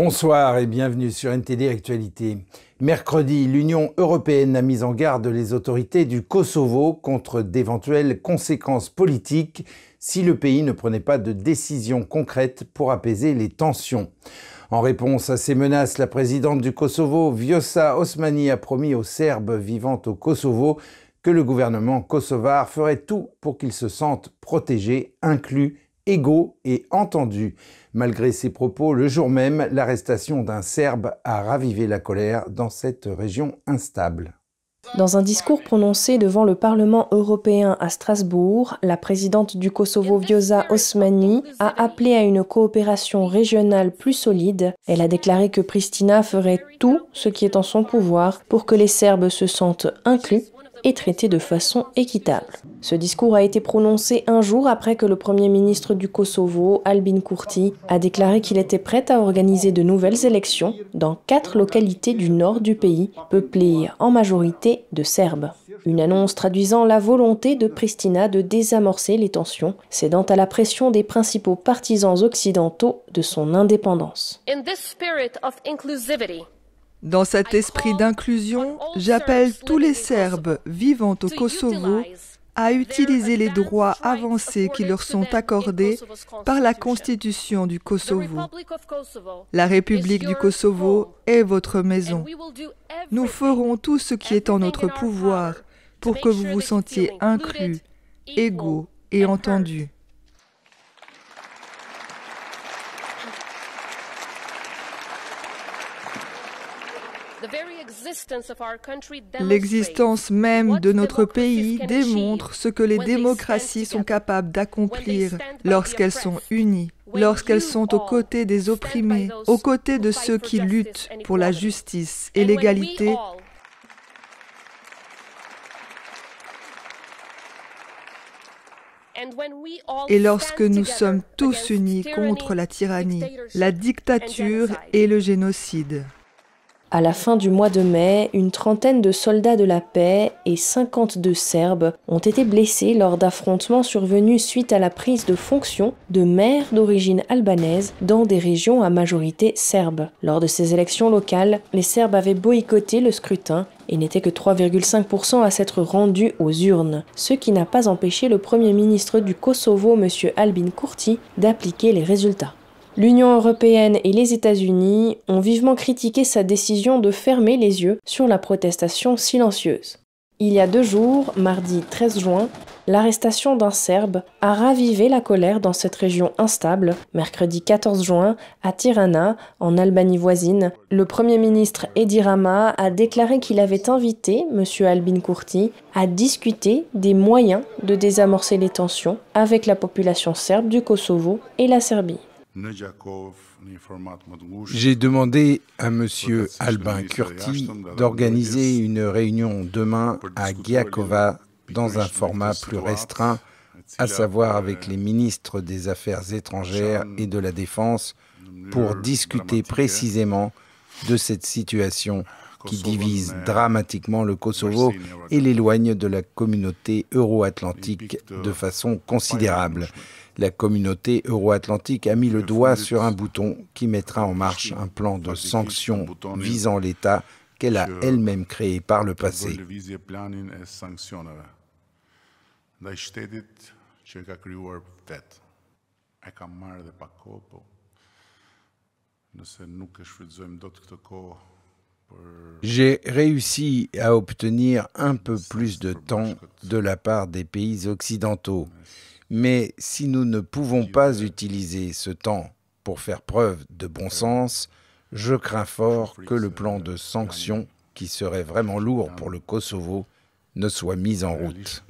Bonsoir et bienvenue sur NTD Actualité. Mercredi, l'Union européenne a mis en garde les autorités du Kosovo contre d'éventuelles conséquences politiques si le pays ne prenait pas de décisions concrètes pour apaiser les tensions. En réponse à ces menaces, la présidente du Kosovo, Vjosa Osmani, a promis aux Serbes vivant au Kosovo que le gouvernement kosovar ferait tout pour qu'ils se sentent protégés, inclus, égaux et entendus. Malgré ces propos, le jour même, l'arrestation d'un Serbe a ravivé la colère dans cette région instable. Dans un discours prononcé devant le Parlement européen à Strasbourg, la présidente du Kosovo Vjosa Osmani a appelé à une coopération régionale plus solide. Elle a déclaré que Pristina ferait tout ce qui est en son pouvoir pour que les Serbes se sentent inclus et traité de façon équitable. Ce discours a été prononcé un jour après que le Premier ministre du Kosovo, Albin Kurti, a déclaré qu'il était prêt à organiser de nouvelles élections dans quatre localités du nord du pays, peuplées en majorité de Serbes. Une annonce traduisant la volonté de Pristina de désamorcer les tensions, cédant à la pression des principaux partisans occidentaux de son indépendance. Dans cet esprit d'inclusion, j'appelle tous les Serbes vivant au Kosovo à utiliser les droits avancés qui leur sont accordés par la Constitution du Kosovo. La République du Kosovo est votre maison. Nous ferons tout ce qui est en notre pouvoir pour que vous vous sentiez inclus, égaux et entendus. L'existence même de notre pays démontre ce que les démocraties sont capables d'accomplir lorsqu'elles sont unies, lorsqu'elles sont aux côtés des opprimés, aux côtés de ceux qui luttent pour la justice et l'égalité. Et lorsque nous sommes tous unis contre la tyrannie, la dictature et le génocide. À la fin du mois de mai, une trentaine de soldats de la paix et 52 Serbes ont été blessés lors d'affrontements survenus suite à la prise de fonction de maires d'origine albanaise dans des régions à majorité serbe. Lors de ces élections locales, les Serbes avaient boycotté le scrutin et n'étaient que 3,5% à s'être rendus aux urnes, ce qui n'a pas empêché le Premier ministre du Kosovo, M. Albin Kurti, d'appliquer les résultats. L'Union européenne et les États-Unis ont vivement critiqué sa décision de fermer les yeux sur la protestation silencieuse. Il y a deux jours, mardi 13 juin, l'arrestation d'un Serbe a ravivé la colère dans cette région instable. Mercredi 14 juin, à Tirana, en Albanie voisine, le Premier ministre Edi Rama a déclaré qu'il avait invité M. Albin Kurti à discuter des moyens de désamorcer les tensions avec la population serbe du Kosovo et la Serbie. J'ai demandé à M. Albin Kurti d'organiser une réunion demain à Giakova dans un format plus restreint, à savoir avec les ministres des Affaires étrangères et de la Défense, pour discuter précisément de cette situation qui divise dramatiquement le Kosovo et l'éloigne de la communauté euro-atlantique de façon considérable. La communauté euro-atlantique a mis le doigt sur un bouton qui mettra en marche un plan de sanctions visant l'État qu'elle a elle-même créé par le passé. J'ai réussi à obtenir un peu plus de temps de la part des pays occidentaux. Mais si nous ne pouvons pas utiliser ce temps pour faire preuve de bon sens, je crains fort que le plan de sanctions, qui serait vraiment lourd pour le Kosovo, ne soit mis en route.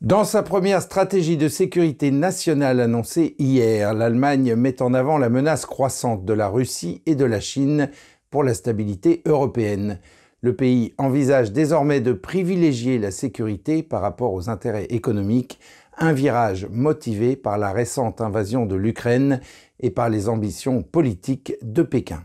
Dans sa première stratégie de sécurité nationale annoncée hier, l'Allemagne met en avant la menace croissante de la Russie et de la Chine pour la stabilité européenne. Le pays envisage désormais de privilégier la sécurité par rapport aux intérêts économiques, un virage motivé par la récente invasion de l'Ukraine et par les ambitions politiques de Pékin.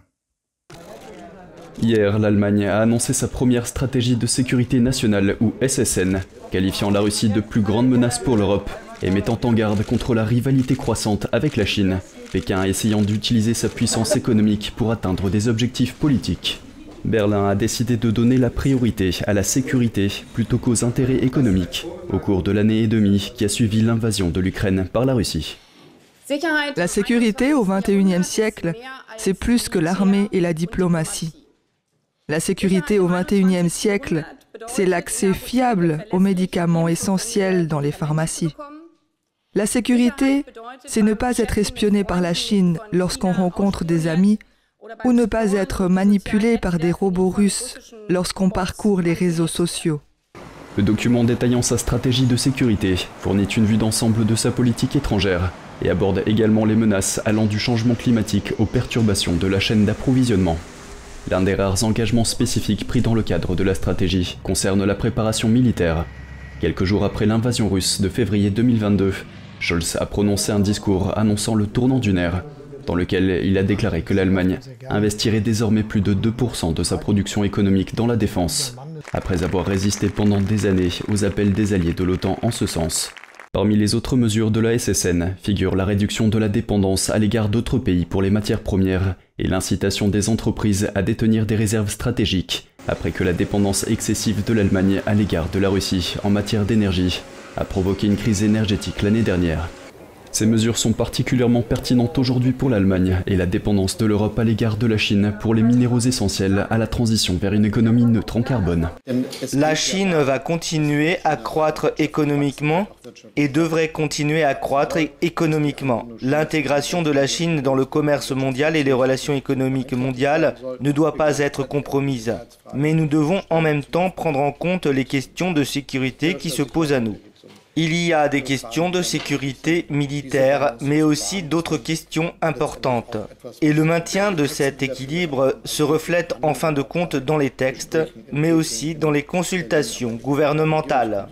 Hier, l'Allemagne a annoncé sa première stratégie de sécurité nationale, ou SSN, qualifiant la Russie de plus grande menace pour l'Europe. et mettant en garde contre la rivalité croissante avec la Chine, Pékin essayant d'utiliser sa puissance économique pour atteindre des objectifs politiques. Berlin a décidé de donner la priorité à la sécurité plutôt qu'aux intérêts économiques au cours de l'année et demie qui a suivi l'invasion de l'Ukraine par la Russie. La sécurité au XXIe siècle, c'est plus que l'armée et la diplomatie. La sécurité au XXIe siècle, c'est l'accès fiable aux médicaments essentiels dans les pharmacies. La sécurité, c'est ne pas être espionné par la Chine lorsqu'on rencontre des amis ou ne pas être manipulé par des robots russes lorsqu'on parcourt les réseaux sociaux. Le document détaillant sa stratégie de sécurité fournit une vue d'ensemble de sa politique étrangère et aborde également les menaces allant du changement climatique aux perturbations de la chaîne d'approvisionnement. L'un des rares engagements spécifiques pris dans le cadre de la stratégie concerne la préparation militaire. Quelques jours après l'invasion russe de février 2022, Scholz a prononcé un discours annonçant le tournant d'une ère dans lequel il a déclaré que l'Allemagne investirait désormais plus de 2% de sa production économique dans la défense, après avoir résisté pendant des années aux appels des alliés de l'OTAN en ce sens. Parmi les autres mesures de la SSN figure la réduction de la dépendance à l'égard d'autres pays pour les matières premières et l'incitation des entreprises à détenir des réserves stratégiques, après que la dépendance excessive de l'Allemagne à l'égard de la Russie en matière d'énergie a provoqué une crise énergétique l'année dernière. Ces mesures sont particulièrement pertinentes aujourd'hui pour l'Allemagne et la dépendance de l'Europe à l'égard de la Chine pour les minéraux essentiels à la transition vers une économie neutre en carbone. La Chine va continuer à croître économiquement et devrait continuer à croître économiquement. L'intégration de la Chine dans le commerce mondial et les relations économiques mondiales ne doit pas être compromise. Mais nous devons en même temps prendre en compte les questions de sécurité qui se posent à nous. Il y a des questions de sécurité militaire, mais aussi d'autres questions importantes. Et le maintien de cet équilibre se reflète en fin de compte dans les textes, mais aussi dans les consultations gouvernementales.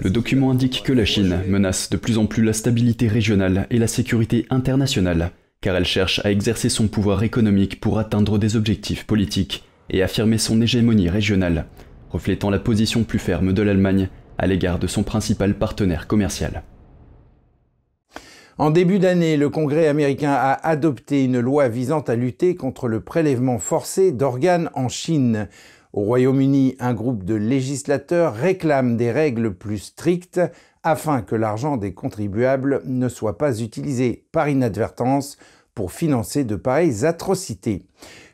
Le document indique que la Chine menace de plus en plus la stabilité régionale et la sécurité internationale, car elle cherche à exercer son pouvoir économique pour atteindre des objectifs politiques et affirmer son hégémonie régionale, reflétant la position plus ferme de l'Allemagne à l'égard de son principal partenaire commercial. En début d'année, le Congrès américain a adopté une loi visant à lutter contre le prélèvement forcé d'organes en Chine. Au Royaume-Uni, un groupe de législateurs réclame des règles plus strictes afin que l'argent des contribuables ne soit pas utilisé par inadvertance pour financer de pareilles atrocités.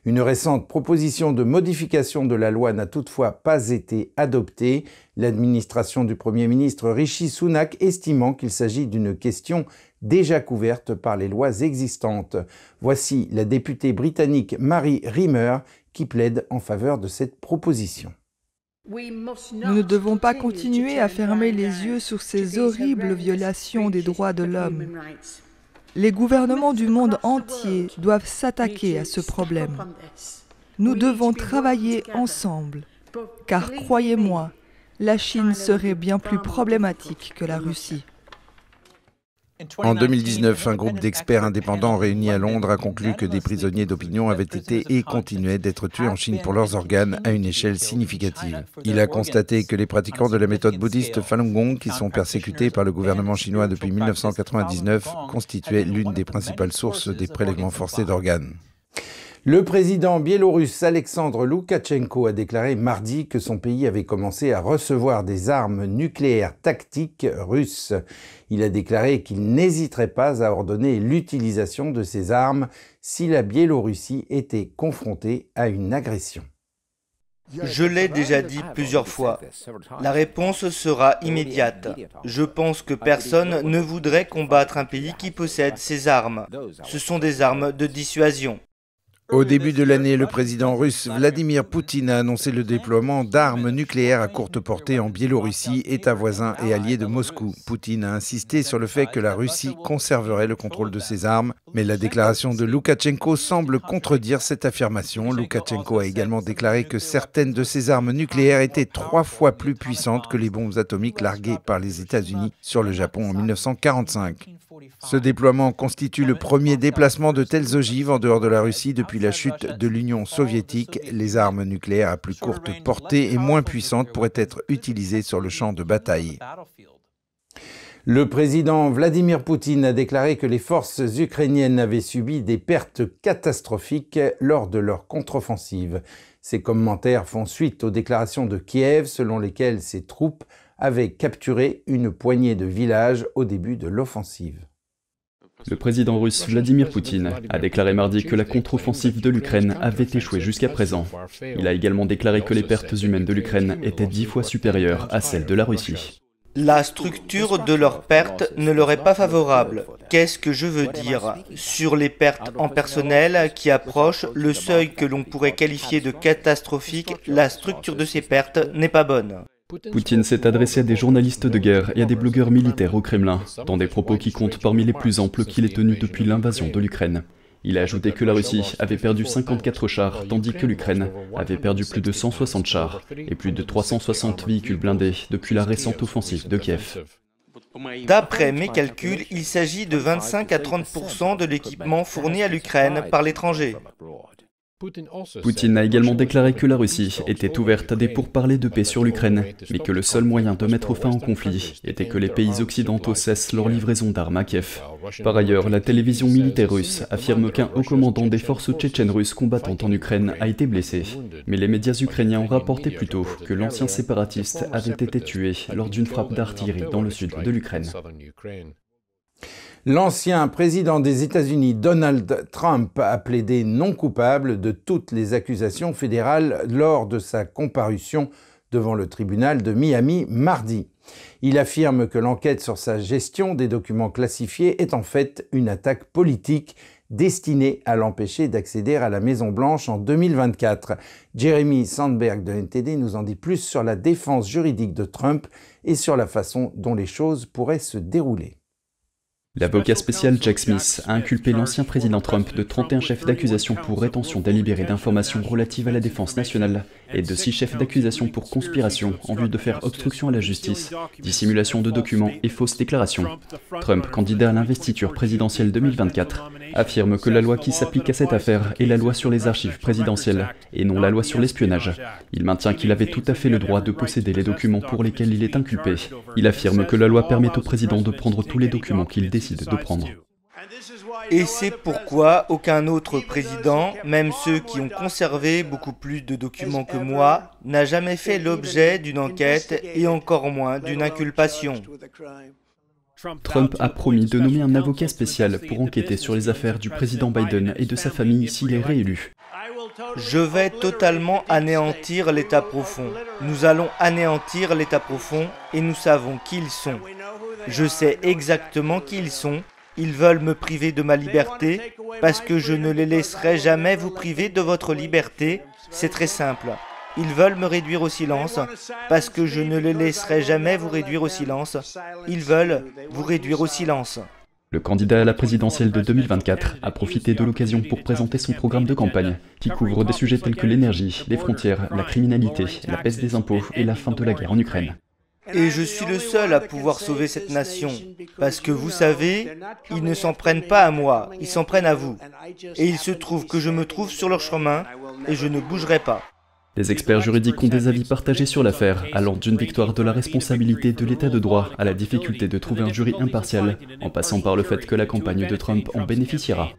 Une récente proposition de modification de la loi n'a toutefois pas été adoptée, l'administration du Premier ministre Rishi Sunak estimant qu'il s'agit d'une question déjà couverte par les lois existantes. Voici la députée britannique Mary Rimmer qui plaide en faveur de cette proposition. Nous ne devons pas continuer à fermer les yeux sur ces horribles violations des droits de l'homme. Les gouvernements du monde entier doivent s'attaquer à ce problème. Nous devons travailler ensemble, car croyez-moi, la Chine serait bien plus problématique que la Russie. En 2019, un groupe d'experts indépendants réunis à Londres a conclu que des prisonniers d'opinion avaient été et continuaient d'être tués en Chine pour leurs organes à une échelle significative. Il a constaté que les pratiquants de la méthode bouddhiste Falun Gong, qui sont persécutés par le gouvernement chinois depuis 1999, constituaient l'une des principales sources des prélèvements forcés d'organes. Le président biélorusse Alexandre Loukachenko a déclaré mardi que son pays avait commencé à recevoir des armes nucléaires tactiques russes. Il a déclaré qu'il n'hésiterait pas à ordonner l'utilisation de ces armes si la Biélorussie était confrontée à une agression. Je l'ai déjà dit plusieurs fois. La réponse sera immédiate. Je pense que personne ne voudrait combattre un pays qui possède ces armes. Ce sont des armes de dissuasion. Au début de l'année, le président russe Vladimir Poutine a annoncé le déploiement d'armes nucléaires à courte portée en Biélorussie, État voisin et allié de Moscou. Poutine a insisté sur le fait que la Russie conserverait le contrôle de ses armes, mais la déclaration de Loukachenko semble contredire cette affirmation. Loukachenko a également déclaré que certaines de ses armes nucléaires étaient trois fois plus puissantes que les bombes atomiques larguées par les États-Unis sur le Japon en 1945. Ce déploiement constitue le premier déplacement de telles ogives en dehors de la Russie depuis la chute de l'Union soviétique. Les armes nucléaires à plus courte portée et moins puissantes pourraient être utilisées sur le champ de bataille. Le président Vladimir Poutine a déclaré que les forces ukrainiennes avaient subi des pertes catastrophiques lors de leur contre-offensive. Ces commentaires font suite aux déclarations de Kiev selon lesquelles ses troupes avaient capturé une poignée de villages au début de l'offensive. Le président russe Vladimir Poutine a déclaré mardi que la contre-offensive de l'Ukraine avait échoué jusqu'à présent. Il a également déclaré que les pertes humaines de l'Ukraine étaient dix fois supérieures à celles de la Russie. La structure de leurs pertes ne leur est pas favorable. Qu'est-ce que je veux dire Sur les pertes en personnel qui approchent le seuil que l'on pourrait qualifier de catastrophique, la structure de ces pertes n'est pas bonne. Poutine s'est adressé à des journalistes de guerre et à des blogueurs militaires au Kremlin, dans des propos qui comptent parmi les plus amples qu'il ait tenus depuis l'invasion de l'Ukraine. Il a ajouté que la Russie avait perdu 54 chars, tandis que l'Ukraine avait perdu plus de 160 chars et plus de 360 véhicules blindés depuis la récente offensive de Kiev. D'après mes calculs, il s'agit de 25 à 30% de l'équipement fourni à l'Ukraine par l'étranger. Poutine a également déclaré que la Russie était ouverte à des pourparlers de paix sur l'Ukraine, mais que le seul moyen de mettre fin au conflit était que les pays occidentaux cessent leur livraison d'armes à Kiev. Par ailleurs, la télévision militaire russe affirme qu'un haut commandant des forces tchétchènes russes combattant en Ukraine a été blessé. Mais les médias ukrainiens ont rapporté plutôt que l'ancien séparatiste avait été tué lors d'une frappe d'artillerie dans le sud de l'Ukraine. L'ancien président des États-Unis, Donald Trump, a plaidé non coupable de toutes les accusations fédérales lors de sa comparution devant le tribunal de Miami mardi. Il affirme que l'enquête sur sa gestion des documents classifiés est en fait une attaque politique destinée à l'empêcher d'accéder à la Maison-Blanche en 2024. Jeremy Sandberg de NTD nous en dit plus sur la défense juridique de Trump et sur la façon dont les choses pourraient se dérouler. L'avocat spécial Jack Smith a inculpé l'ancien président Trump de 31 chefs d'accusation pour rétention délibérée d'informations relatives à la défense nationale et de 6 chefs d'accusation pour conspiration en vue de faire obstruction à la justice, dissimulation de documents et fausses déclarations. Trump, candidat à l'investiture présidentielle 2024, affirme que la loi qui s'applique à cette affaire est la loi sur les archives présidentielles et non la loi sur l'espionnage. Il maintient qu'il avait tout à fait le droit de posséder les documents pour lesquels il est inculpé. Il affirme que la loi permet au président de prendre tous les documents qu'il décide de prendre. Et c'est pourquoi aucun autre président, même ceux qui ont conservé beaucoup plus de documents que moi, n'a jamais fait l'objet d'une enquête et encore moins d'une inculpation. Trump a promis de nommer un avocat spécial pour enquêter sur les affaires du président Biden et de sa famille s'il est réélu. Je vais totalement anéantir l'État profond. Nous allons anéantir l'État profond et nous savons qui ils sont. Je sais exactement qui ils sont. Ils veulent me priver de ma liberté parce que je ne les laisserai jamais vous priver de votre liberté. C'est très simple. Ils veulent me réduire au silence parce que je ne les laisserai jamais vous réduire au silence. Ils veulent vous réduire au silence. Le candidat à la présidentielle de 2024 a profité de l'occasion pour présenter son programme de campagne, qui couvre des sujets tels que l'énergie, les frontières, la criminalité, la baisse des impôts et la fin de la guerre en Ukraine. Et je suis le seul à pouvoir sauver cette nation. Parce que vous savez, ils ne s'en prennent pas à moi, ils s'en prennent à vous. Et il se trouve que je me trouve sur leur chemin et je ne bougerai pas. Les experts juridiques ont des avis partagés sur l'affaire, allant d'une victoire de la responsabilité de l'état de droit à la difficulté de trouver un jury impartial, en passant par le fait que la campagne de Trump en bénéficiera.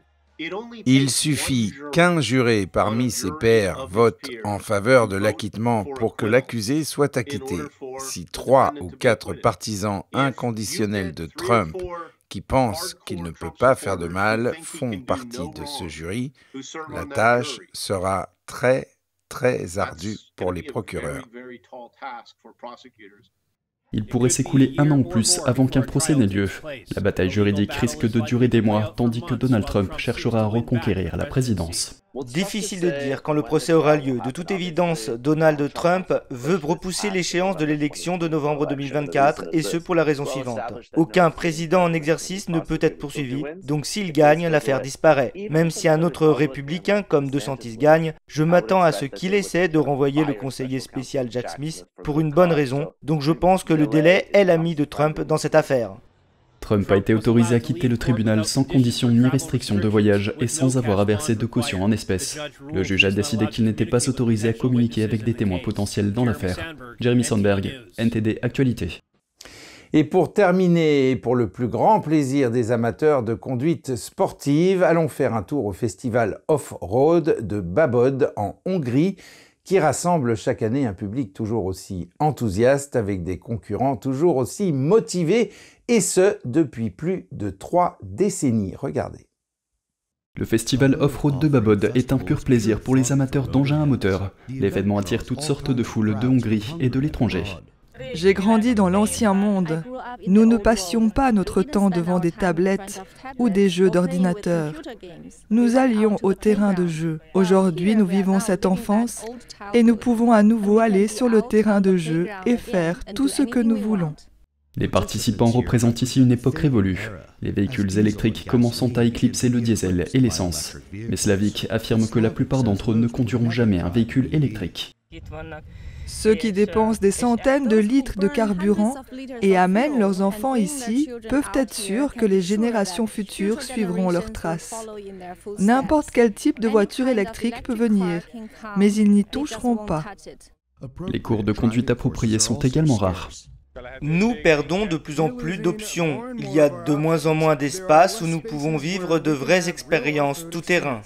Il suffit qu'un juré parmi ses pairs vote en faveur de l'acquittement pour que l'accusé soit acquitté. Si trois ou quatre partisans inconditionnels de Trump qui pensent qu'il ne peut pas faire de mal font partie de ce jury, la tâche sera très, très ardue pour les procureurs. Il pourrait s'écouler un an ou plus avant qu'un procès n'ait lieu. La bataille juridique risque de durer des mois, tandis que Donald Trump cherchera à reconquérir la présidence. Difficile de dire quand le procès aura lieu. De toute évidence, Donald Trump veut repousser l'échéance de l'élection de novembre 2024, et ce pour la raison suivante. Aucun président en exercice ne peut être poursuivi, donc s'il gagne, l'affaire disparaît. Même si un autre républicain comme DeSantis gagne, je m'attends à ce qu'il essaie de renvoyer le conseiller spécial Jack Smith pour une bonne raison, donc je pense que le délai est l'ami de Trump dans cette affaire. Trump a été autorisé à quitter le tribunal sans condition ni restriction de voyage et sans avoir à verser de caution en espèces. Le juge a décidé qu'il n'était pas autorisé à communiquer avec des témoins potentiels dans l'affaire. Jeremy Sandberg, NTD Actualité. Et pour terminer, pour le plus grand plaisir des amateurs de conduite sportive, allons faire un tour au festival Off-Road de Babod en Hongrie, qui rassemble chaque année un public toujours aussi enthousiaste avec des concurrents toujours aussi motivés, et ce depuis plus de trois décennies. Regardez. Le festival Off-Road de Babod est un pur plaisir pour les amateurs d'engins à moteur. L'événement attire toutes sortes de foules de Hongrie et de l'étranger. J'ai grandi dans l'ancien monde. Nous ne passions pas notre temps devant des tablettes ou des jeux d'ordinateur. Nous allions au terrain de jeu. Aujourd'hui, nous vivons cette enfance et nous pouvons à nouveau aller sur le terrain de jeu et faire tout ce que nous voulons. Les participants représentent ici une époque révolue, les véhicules électriques commençant à éclipser le diesel et l'essence. Mais Slavik affirme que la plupart d'entre eux ne conduiront jamais un véhicule électrique. Ceux qui dépensent des centaines de litres de carburant et amènent leurs enfants ici peuvent être sûrs que les générations futures suivront leurs traces. N'importe quel type de voiture électrique peut venir, mais ils n'y toucheront pas. Les cours de conduite appropriés sont également rares. Nous perdons de plus en plus d'options. Il y a de moins en moins d'espace où nous pouvons vivre de vraies expériences tout-terrain.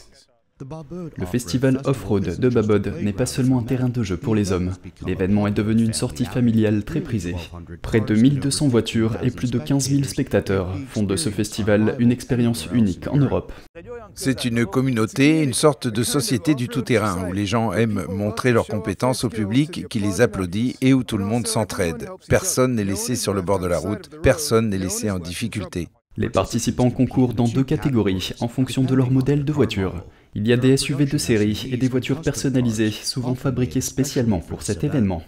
Le festival Off-Road de Babod n'est pas seulement un terrain de jeu pour les hommes. L'événement est devenu une sortie familiale très prisée. Près de 1200 voitures et plus de 15 000 spectateurs font de ce festival une expérience unique en Europe. C'est une communauté, une sorte de société du tout-terrain où les gens aiment montrer leurs compétences au public qui les applaudit et où tout le monde s'entraide. Personne n'est laissé sur le bord de la route, personne n'est laissé en difficulté. Les participants concourent dans deux catégories en fonction de leur modèle de voiture. Il y a des SUV de série et des voitures personnalisées, souvent fabriquées spécialement pour cet événement.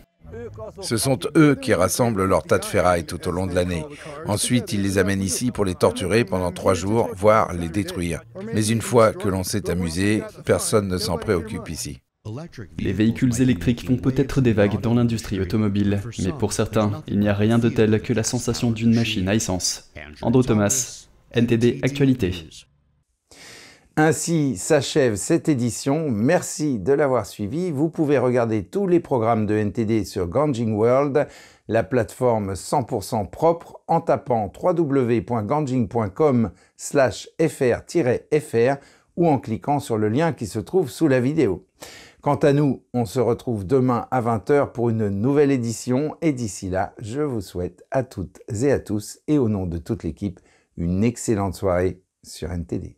Ce sont eux qui rassemblent leurs tas de ferraille tout au long de l'année. Ensuite, ils les amènent ici pour les torturer pendant trois jours, voire les détruire. Mais une fois que l'on s'est amusé, personne ne s'en préoccupe ici. Les véhicules électriques font peut-être des vagues dans l'industrie automobile, mais pour certains, il n'y a rien de tel que la sensation d'une machine à essence. Andrew Thomas, NTD Actualité. Ainsi s'achève cette édition. Merci de l'avoir suivi. Vous pouvez regarder tous les programmes de NTD sur Ganjing World, la plateforme 100% propre, en tapant www.ganjing.com/fr-fr ou en cliquant sur le lien qui se trouve sous la vidéo. Quant à nous, on se retrouve demain à 20h pour une nouvelle édition et d'ici là, je vous souhaite à toutes et à tous et au nom de toute l'équipe une excellente soirée sur NTD.